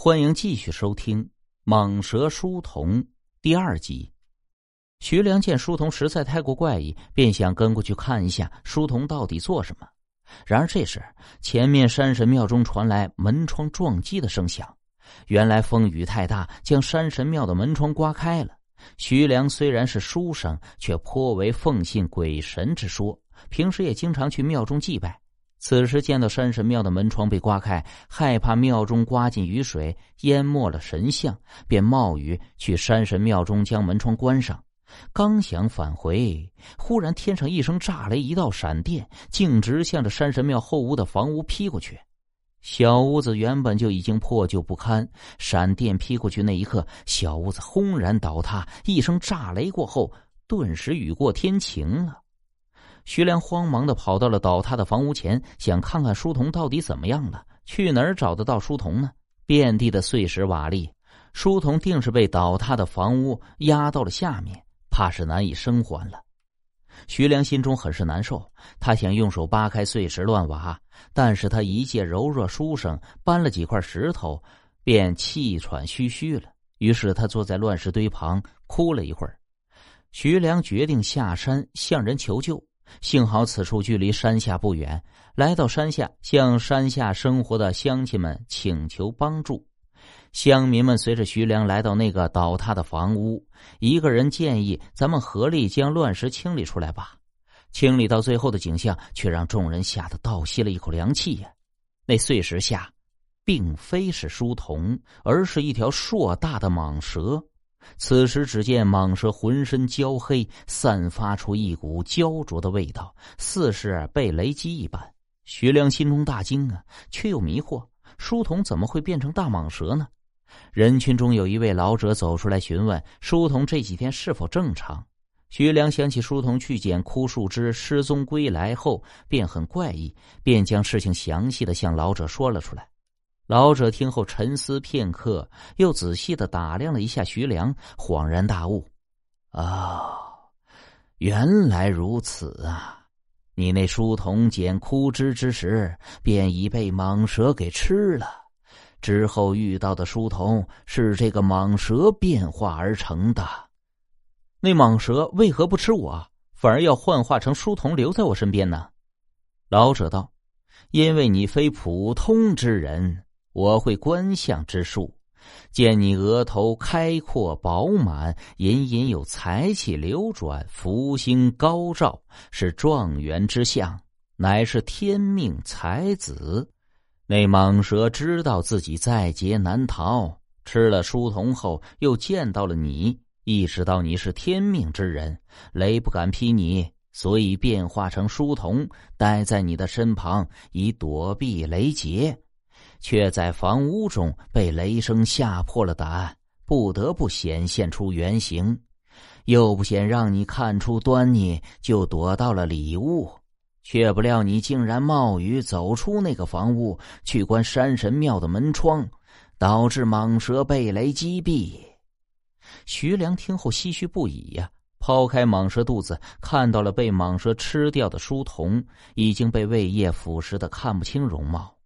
欢迎继续收听《蟒蛇书童》第二集。徐良见书童实在太过怪异，便想跟过去看一下书童到底做什么。然而这时，前面山神庙中传来门窗撞击的声响。原来风雨太大，将山神庙的门窗刮开了。徐良虽然是书生，却颇为奉信鬼神之说，平时也经常去庙中祭拜。此时见到山神庙的门窗被刮开，害怕庙中刮进雨水淹没了神像，便冒雨去山神庙中将门窗关上。刚想返回，忽然天上一声炸雷，一道闪电径直向着山神庙后屋的房屋劈过去。小屋子原本就已经破旧不堪，闪电劈过去那一刻，小屋子轰然倒塌。一声炸雷过后，顿时雨过天晴了。徐良慌忙的跑到了倒塌的房屋前，想看看书童到底怎么样了。去哪儿找得到书童呢？遍地的碎石瓦砾，书童定是被倒塌的房屋压到了下面，怕是难以生还了。徐良心中很是难受，他想用手扒开碎石乱瓦，但是他一介柔弱书生，搬了几块石头，便气喘吁吁了。于是他坐在乱石堆旁哭了一会儿。徐良决定下山向人求救。幸好此处距离山下不远，来到山下，向山下生活的乡亲们请求帮助。乡民们随着徐良来到那个倒塌的房屋，一个人建议：“咱们合力将乱石清理出来吧。”清理到最后的景象，却让众人吓得倒吸了一口凉气呀！那碎石下，并非是书童，而是一条硕大的蟒蛇。此时，只见蟒蛇浑身焦黑，散发出一股焦灼的味道，似是被雷击一般。徐良心中大惊啊，却又迷惑：书童怎么会变成大蟒蛇呢？人群中有一位老者走出来询问书童这几天是否正常。徐良想起书童去捡枯树枝失踪归来后便很怪异，便将事情详细的向老者说了出来。老者听后沉思片刻，又仔细的打量了一下徐良，恍然大悟：“啊，原来如此啊！你那书童捡枯枝之时，便已被蟒蛇给吃了。之后遇到的书童是这个蟒蛇变化而成的。那蟒蛇为何不吃我，反而要幻化成书童留在我身边呢？”老者道：“因为你非普通之人。”我会观相之术，见你额头开阔饱满，隐隐有财气流转，福星高照，是状元之相，乃是天命才子。那蟒蛇知道自己在劫难逃，吃了书童后，又见到了你，意识到你是天命之人，雷不敢劈你，所以变化成书童，待在你的身旁，以躲避雷劫。却在房屋中被雷声吓破了胆，不得不显现出原形，又不想让你看出端倪，就躲到了里屋。却不料你竟然冒雨走出那个房屋，去关山神庙的门窗，导致蟒蛇被雷击毙。徐良听后唏嘘不已呀，抛开蟒蛇肚子，看到了被蟒蛇吃掉的书童，已经被胃液腐蚀的看不清容貌。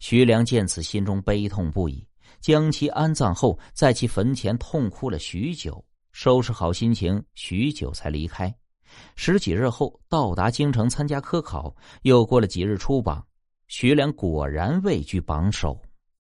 徐良见此，心中悲痛不已，将其安葬后，在其坟前痛哭了许久，收拾好心情，许久才离开。十几日后，到达京城参加科考，又过了几日出榜，徐良果然位居榜首。